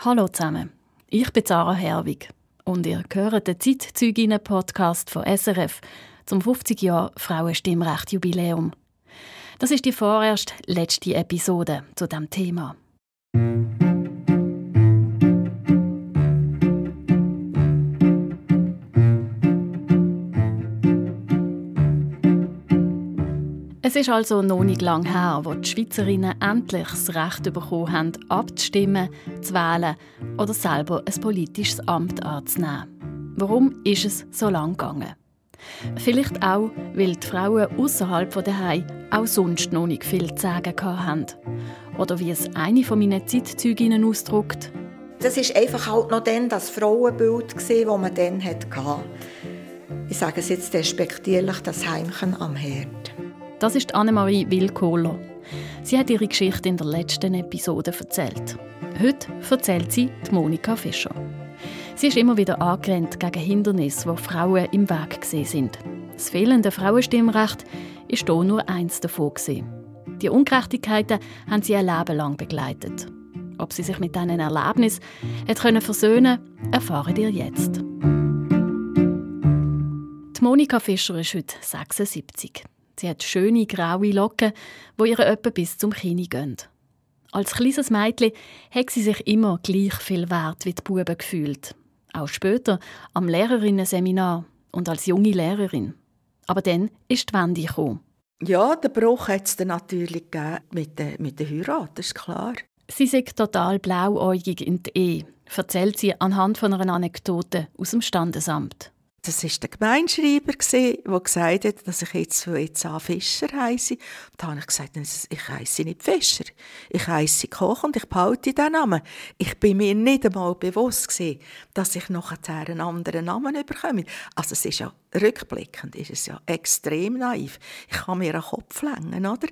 Hallo zusammen, ich bin Sarah Herwig und ihr hört den Zeitzeuginnen-Podcast von SRF zum 50 Jahr Frauenstimmrecht-Jubiläum. Das ist die vorerst letzte Episode zu dem Thema. Ist also noch nicht lang her, wo die Schweizerinnen endlich das Recht bekommen haben, abzustimmen, zu wählen oder selber ein politisches Amt anzunehmen. Warum ist es so lang gegangen? Vielleicht auch, weil die Frauen außerhalb der Daheim auch sonst noch nicht viel zu sagen haben. Oder wie es eine von meinen Zeitzeuginnen ausdrückt. Das ist einfach halt noch dann das Frauenbild, das man dann hatte. Ich sage es jetzt despektierlich, das Heimchen am Herd. Das ist Annemarie Willkohler. Sie hat ihre Geschichte in der letzten Episode erzählt. Heute erzählt sie die Monika Fischer. Sie ist immer wieder angerannt gegen Hindernisse, die Frauen im Weg gesehen sind. Das fehlende Frauenstimmrecht ist hier nur eins davon. Die Ungerechtigkeiten haben sie ein Leben lang begleitet. Ob sie sich mit diesen Erlebnissen hat versöhnen können, erfahren ihr jetzt. Die Monika Fischer ist heute 76. Sie hat schöne graue Locken, wo ihre etwa bis zum Kinn gehen. Als kleines Mädchen hat sie sich immer gleich viel wert wie die Buben gefühlt. Auch später am Lehrerinnenseminar und als junge Lehrerin. Aber dann ist die Wende gekommen. Ja, den Bruch hat es natürlich gegeben mit der, mit der Heirat, das ist klar. Sie ist total blauäugig in die Ehe, erzählt sie anhand von einer Anekdote aus dem Standesamt. Das war der Gemeinschreiber, der gesagt hat, dass ich jetzt von jetzt an Fischer heisse. Da habe ich gesagt, ich heisse nicht Fischer. Ich heisse Koch und ich behalte diesen Namen. Ich bin mir nicht einmal bewusst gewesen, dass ich nachher einen anderen Namen bekomme. Also es ist ja, rückblickend ist es ja extrem naiv. Ich kann mir einen Kopf längen, oder?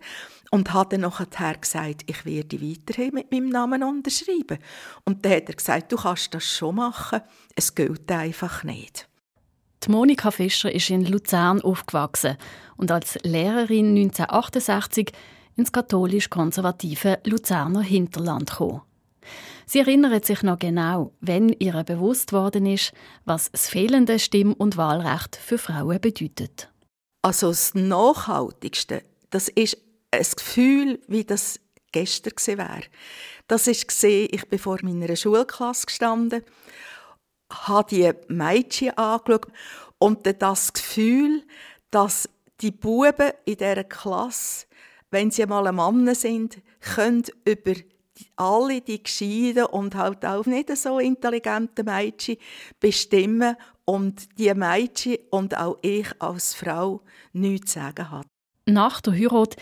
Und hat dann nachher gesagt, ich werde weiterhin mit meinem Namen unterschreiben. Und dann hat er gesagt, du kannst das schon machen, es gilt einfach nicht. Monika Fischer ist in Luzern aufgewachsen und als Lehrerin 1968 ins katholisch-konservative Luzerner Hinterland gekommen. Sie erinnert sich noch genau, wenn ihr bewusst worden ist, was das fehlende Stimm- und Wahlrecht für Frauen bedeutet. Also das Nachhaltigste, das ist ein Gefühl, wie das gestern wäre. Das gesehen, ich bin vor meiner Schulklasse gestanden habe die Mädchen angeschaut und das Gefühl, dass die Buben in dieser Klasse, wenn sie mal ein Mann sind, können über alle die gescheiten und halt auch nicht so intelligenten Mädchen bestimmen und die Mädchen und auch ich als Frau nichts zu sagen hat. Nach der Heirat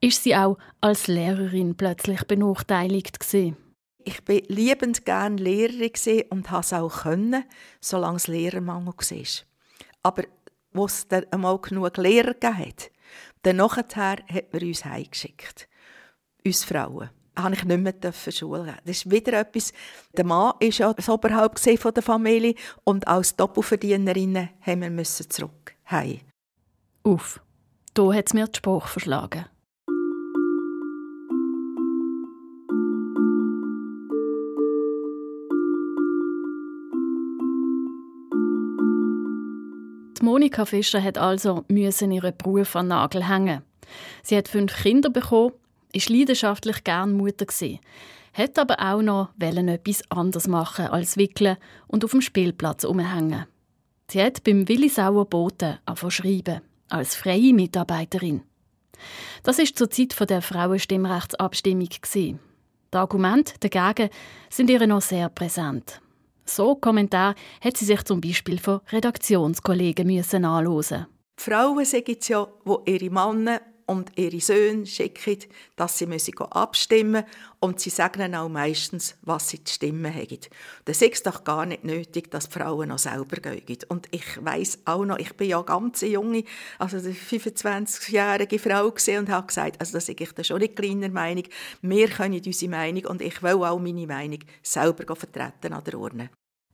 ist sie auch als Lehrerin plötzlich benachteiligt gewesen. Ich bin liebend gern Lehrerin und habe es auch können, solange es Lehrermangel war. Aber wo es dann einmal genug Lehrer gab, dann nachher hat man uns heimgeschickt. Uns Frauen. habe ich nicht mehr Schule. Das ist wieder etwas, der Mann war ja das Oberhaupt von der Familie und als Doppelverdienerinnen haben wir zurück. Heim. Uff, da hat es mir den Spruch verschlagen. Die Monika Fischer hat also müssen ihren Beruf an den Nagel hängen. Sie hat fünf Kinder bekommen, ist leidenschaftlich gern Mutter gewesen, hat aber auch noch etwas anderes machen als wickeln und auf dem Spielplatz umhängen. Sie hat beim Willisauer Boten schreiben als freie Mitarbeiterin. Das ist zur Zeit der Frauenstimmrechtsabstimmung Die Argumente dagegen sind ihr noch sehr präsent. So Kommentar hat sie sich zum Beispiel von Redaktionskollegen müssen anhören. Die Frauen sagen es ja, wo ihre Männer und ihre Söhne schicken, dass sie müssen abstimmen und sie sagen auch meistens, was sie zu stimmen haben. Das ist doch gar nicht nötig, dass die Frauen noch selber gehen. Und ich weiß auch noch, ich bin ja ganz junge, also eine 25-jährige Frau und habe gesagt, also das ist ich schon nicht kleiner Meinung, wir können unsere Meinung und ich will auch meine Meinung selber vertreten an der Urne.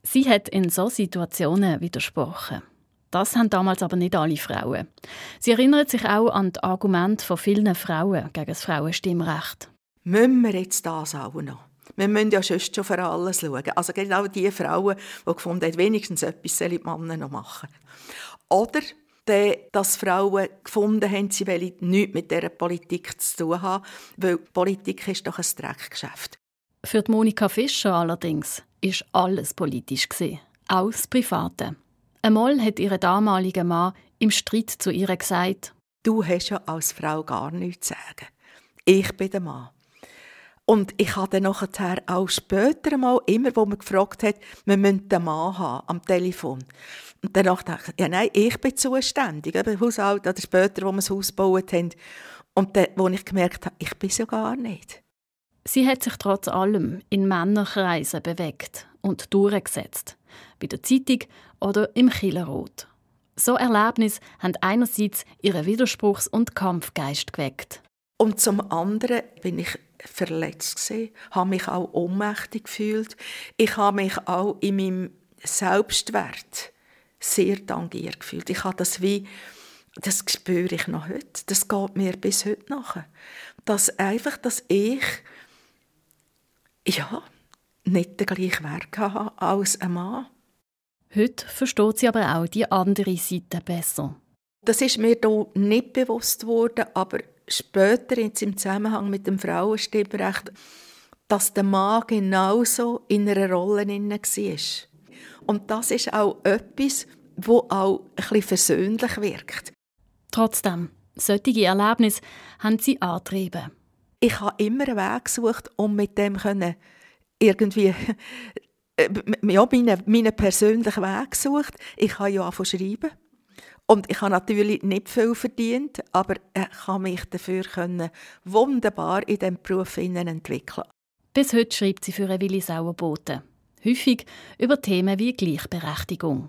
Sie hat in solchen Situationen widersprochen. Das haben damals aber nicht alle Frauen. Sie erinnert sich auch an die Argumente von vielen Frauen gegen das Frauenstimmrecht. Müssen wir jetzt das auch noch? Wir müssen ja sonst schon für alles schauen. Also genau die Frauen, die gefunden haben, wenigstens etwas sollen die Männer noch machen. Oder dass Frauen gefunden haben, sie wollen nichts mit dieser Politik zu tun haben, weil Politik ist doch ein Dreckgeschäft. Für Monika Fischer allerdings ist alles politisch auch das Private. Einmal hat ihre damalige Mann im Streit zu ihr gesagt: Du hast ja als Frau gar nichts zu sagen. Ich bin der Mann. Und ich hatte nachher auch später mal, immer wo man gefragt hat, wir müssen den Mann haben am Telefon. Und danach dachte ich, ja nein, ich bin zuständig, eben Haushalt oder später, wo wir das Haus gebaut haben. Und dann, wo ich gemerkt habe, ich bin so gar nicht. Sie hat sich trotz allem in Männerkreisen bewegt und durchgesetzt. Bei der Zeitung oder im Killerrot. So Erlebnisse haben einerseits ihren Widerspruchs- und Kampfgeist geweckt. Und zum anderen bin ich verletzt gewesen, habe mich auch ohnmächtig gefühlt. Ich habe mich auch in meinem Selbstwert sehr tangiert gefühlt. Ich habe das wie, das spüre ich noch heute. Das geht mir bis heute nach. Dass einfach, dass ich, ja, nicht den gleichen Wert habe als ein Mann. Heute versteht sie aber auch die andere Seite besser. Das ist mir hier nicht bewusst worden, aber später im Zusammenhang mit dem Frauenstimmrecht, dass der Mann genauso in einer Rolle war. Und das ist auch etwas, wo auch ein versöhnlich wirkt. Trotzdem, solche Erlebnisse haben sie angetrieben. Ich habe immer einen Weg gesucht, um mit dem irgendwie äh, ja, meinen, meinen persönlichen Weg gesucht. Ich habe ja angefangen schreiben. Und ich habe natürlich nicht viel verdient, aber ich kann mich dafür können wunderbar in diesem Beruf entwickeln. Bis heute schreibt sie für Willi Sauerboten. Häufig über Themen wie Gleichberechtigung.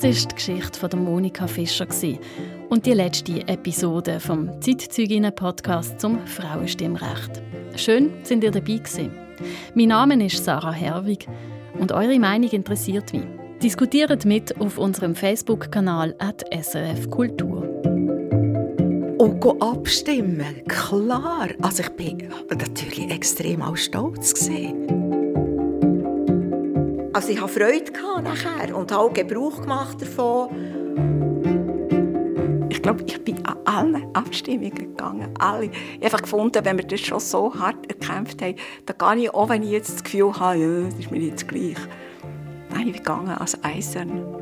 Das ist die Geschichte von Monika Fischer und die letzte Episode vom Zeitzeuginnen Podcast zum Frauenstimmrecht. Schön, sind ihr dabei gewesen. Mein Name ist Sarah Herwig und eure Meinung interessiert mich. Diskutiert mit auf unserem Facebook-Kanal SRF Kultur. Und abstimmen, klar. Also ich bin natürlich extrem auch stolz Also ich hatte Freude nachher und habe auch Gebrauch gemacht davon. Ich glaube, ich bin an allen Abstimmungen gegangen. Alle. Ich habe einfach gefunden, wenn wir das schon so hart erkämpft haben, dann gehe ich auch, wenn ich jetzt das Gefühl habe, ja, das ist mir jetzt gleich. Nein, ich bin gegangen als Eisern.